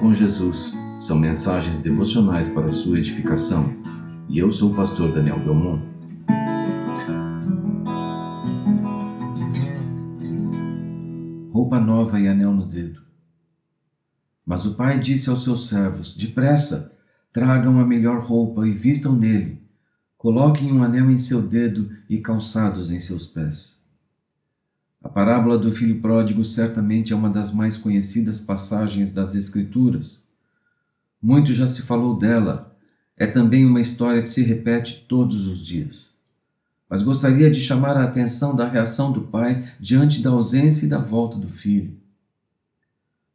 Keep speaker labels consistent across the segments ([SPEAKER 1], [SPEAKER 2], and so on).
[SPEAKER 1] Com Jesus são mensagens devocionais para sua edificação e eu sou o pastor Daniel Belmont. Roupa nova e anel no dedo. Mas o pai disse aos seus servos: Depressa, tragam a melhor roupa e vistam nele. Coloquem um anel em seu dedo e calçados em seus pés. A parábola do filho pródigo certamente é uma das mais conhecidas passagens das Escrituras. Muito já se falou dela. É também uma história que se repete todos os dias. Mas gostaria de chamar a atenção da reação do pai diante da ausência e da volta do filho.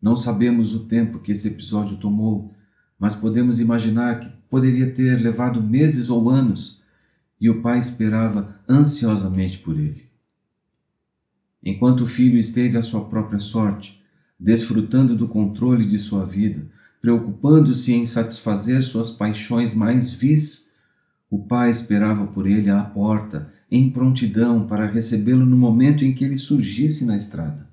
[SPEAKER 1] Não sabemos o tempo que esse episódio tomou, mas podemos imaginar que poderia ter levado meses ou anos, e o pai esperava ansiosamente por ele enquanto o filho esteve à sua própria sorte, desfrutando do controle de sua vida, preocupando-se em satisfazer suas paixões mais vis, o pai esperava por ele à porta, em prontidão para recebê-lo no momento em que ele surgisse na estrada.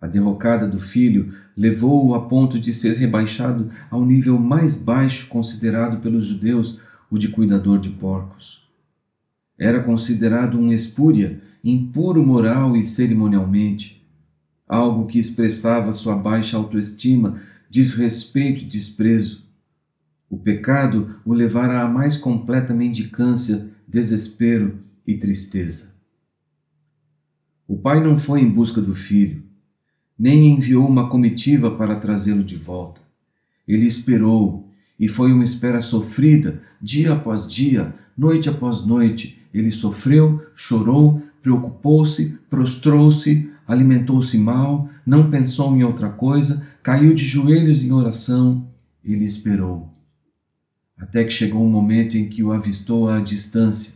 [SPEAKER 1] A derrocada do filho levou-o a ponto de ser rebaixado ao nível mais baixo considerado pelos judeus, o de cuidador de porcos. Era considerado um espúria impuro moral e cerimonialmente, algo que expressava sua baixa autoestima, desrespeito e desprezo. O pecado o levara à mais completa mendicância, desespero e tristeza. O pai não foi em busca do filho, nem enviou uma comitiva para trazê-lo de volta. Ele esperou, e foi uma espera sofrida, dia após dia, noite após noite. Ele sofreu, chorou, preocupou-se, prostrou-se, alimentou-se mal, não pensou em outra coisa, caiu de joelhos em oração. Ele esperou. Até que chegou um momento em que o avistou à distância.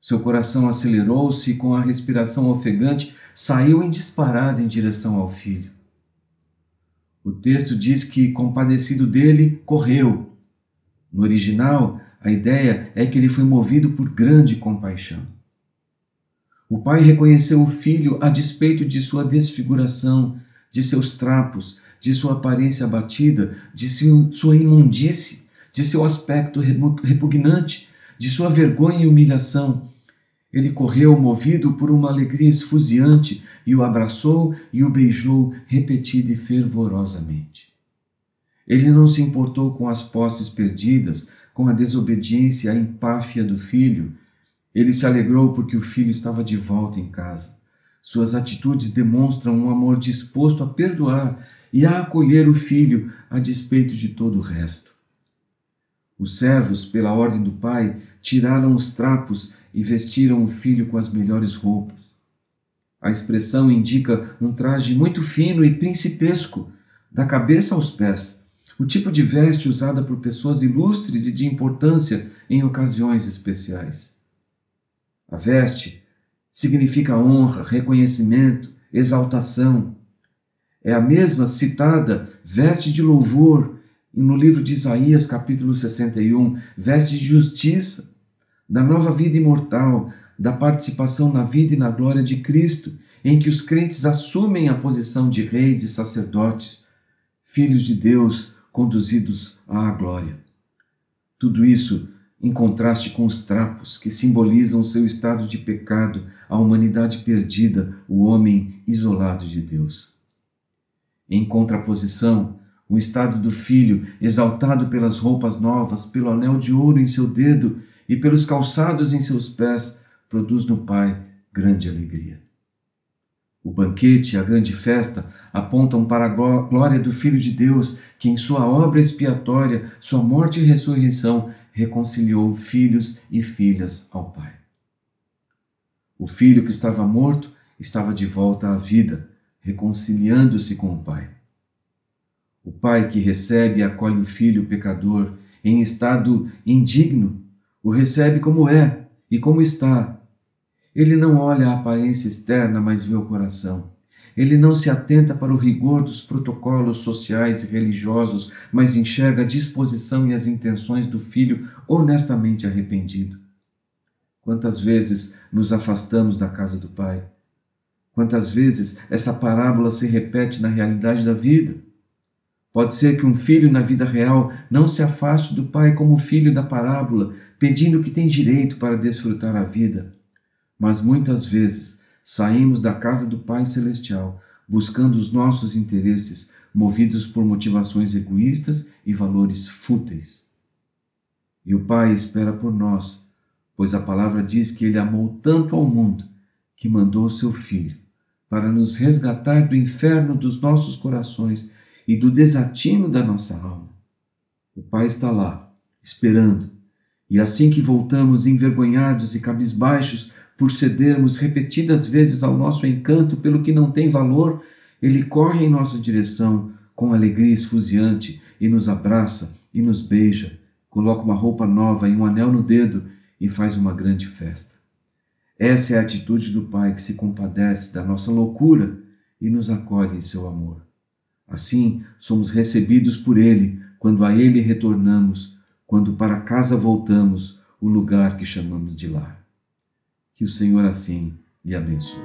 [SPEAKER 1] Seu coração acelerou-se e, com a respiração ofegante, saiu em disparada em direção ao filho. O texto diz que, compadecido dele, correu. No original, a ideia é que ele foi movido por grande compaixão. O pai reconheceu o filho a despeito de sua desfiguração, de seus trapos, de sua aparência abatida, de sua imundície, de seu aspecto repugnante, de sua vergonha e humilhação. Ele correu movido por uma alegria esfuziante e o abraçou e o beijou repetida e fervorosamente. Ele não se importou com as posses perdidas, com a desobediência e a empáfia do filho, ele se alegrou porque o filho estava de volta em casa. Suas atitudes demonstram um amor disposto a perdoar e a acolher o filho a despeito de todo o resto. Os servos, pela ordem do pai, tiraram os trapos e vestiram o filho com as melhores roupas. A expressão indica um traje muito fino e principesco, da cabeça aos pés, o tipo de veste usada por pessoas ilustres e de importância em ocasiões especiais. A veste significa honra, reconhecimento, exaltação. É a mesma citada veste de louvor no livro de Isaías, capítulo 61, veste de justiça, da nova vida imortal, da participação na vida e na glória de Cristo, em que os crentes assumem a posição de reis e sacerdotes, filhos de Deus conduzidos à glória. Tudo isso em contraste com os trapos que simbolizam seu estado de pecado, a humanidade perdida, o homem isolado de Deus. Em contraposição, o estado do filho, exaltado pelas roupas novas, pelo anel de ouro em seu dedo e pelos calçados em seus pés, produz no pai grande alegria. O banquete a grande festa apontam para a glória do Filho de Deus, que em sua obra expiatória, sua morte e ressurreição, reconciliou filhos e filhas ao Pai. O filho que estava morto estava de volta à vida, reconciliando-se com o Pai. O pai que recebe e acolhe o filho pecador em estado indigno, o recebe como é e como está, ele não olha a aparência externa, mas vê o coração. Ele não se atenta para o rigor dos protocolos sociais e religiosos, mas enxerga a disposição e as intenções do filho honestamente arrependido. Quantas vezes nos afastamos da casa do Pai? Quantas vezes essa parábola se repete na realidade da vida? Pode ser que um filho na vida real não se afaste do pai como o filho da parábola, pedindo que tem direito para desfrutar a vida. Mas muitas vezes saímos da casa do Pai Celestial buscando os nossos interesses, movidos por motivações egoístas e valores fúteis. E o Pai espera por nós, pois a palavra diz que Ele amou tanto ao mundo que mandou o seu Filho para nos resgatar do inferno dos nossos corações e do desatino da nossa alma. O Pai está lá, esperando, e assim que voltamos envergonhados e cabisbaixos por cedermos repetidas vezes ao nosso encanto pelo que não tem valor, ele corre em nossa direção com alegria esfuziante e nos abraça e nos beija, coloca uma roupa nova e um anel no dedo e faz uma grande festa. Essa é a atitude do Pai que se compadece da nossa loucura e nos acolhe em seu amor. Assim, somos recebidos por Ele quando a Ele retornamos, quando para casa voltamos, o lugar que chamamos de lar. Que o Senhor assim lhe abençoe.